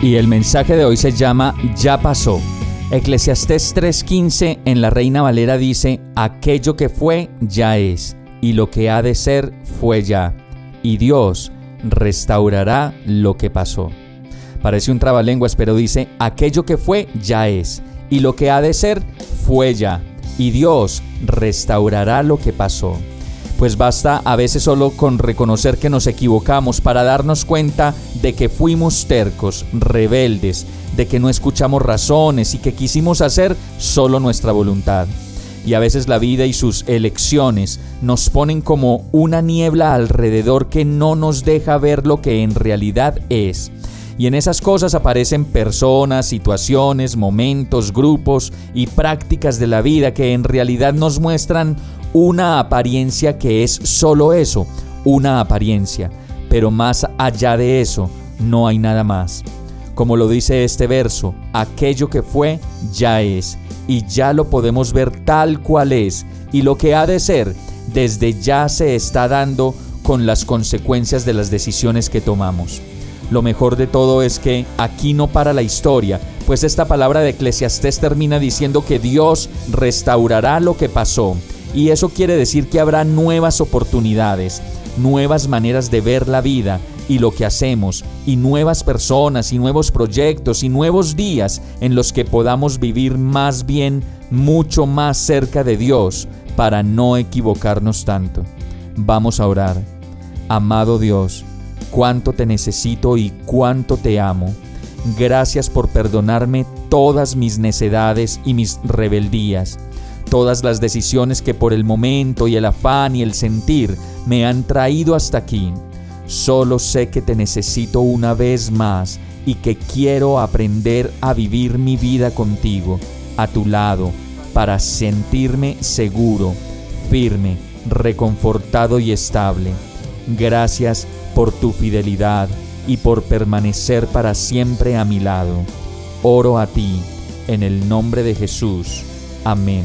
Y el mensaje de hoy se llama Ya pasó. Eclesiastés 3:15 en la Reina Valera dice, aquello que fue ya es y lo que ha de ser fue ya, y Dios restaurará lo que pasó. Parece un trabalenguas, pero dice, aquello que fue ya es, y lo que ha de ser fue ya, y Dios restaurará lo que pasó. Pues basta a veces solo con reconocer que nos equivocamos para darnos cuenta de que fuimos tercos, rebeldes, de que no escuchamos razones y que quisimos hacer solo nuestra voluntad y a veces la vida y sus elecciones nos ponen como una niebla alrededor que no nos deja ver lo que en realidad es. Y en esas cosas aparecen personas, situaciones, momentos, grupos y prácticas de la vida que en realidad nos muestran una apariencia que es solo eso, una apariencia. Pero más allá de eso, no hay nada más. Como lo dice este verso, aquello que fue ya es y ya lo podemos ver tal cual es y lo que ha de ser desde ya se está dando con las consecuencias de las decisiones que tomamos. Lo mejor de todo es que aquí no para la historia, pues esta palabra de Eclesiastés termina diciendo que Dios restaurará lo que pasó. Y eso quiere decir que habrá nuevas oportunidades, nuevas maneras de ver la vida y lo que hacemos, y nuevas personas y nuevos proyectos y nuevos días en los que podamos vivir más bien mucho más cerca de Dios para no equivocarnos tanto. Vamos a orar. Amado Dios, cuánto te necesito y cuánto te amo. Gracias por perdonarme todas mis necedades y mis rebeldías, todas las decisiones que por el momento y el afán y el sentir me han traído hasta aquí. Solo sé que te necesito una vez más y que quiero aprender a vivir mi vida contigo, a tu lado, para sentirme seguro, firme, reconfortado y estable. Gracias por tu fidelidad y por permanecer para siempre a mi lado. Oro a ti, en el nombre de Jesús. Amén.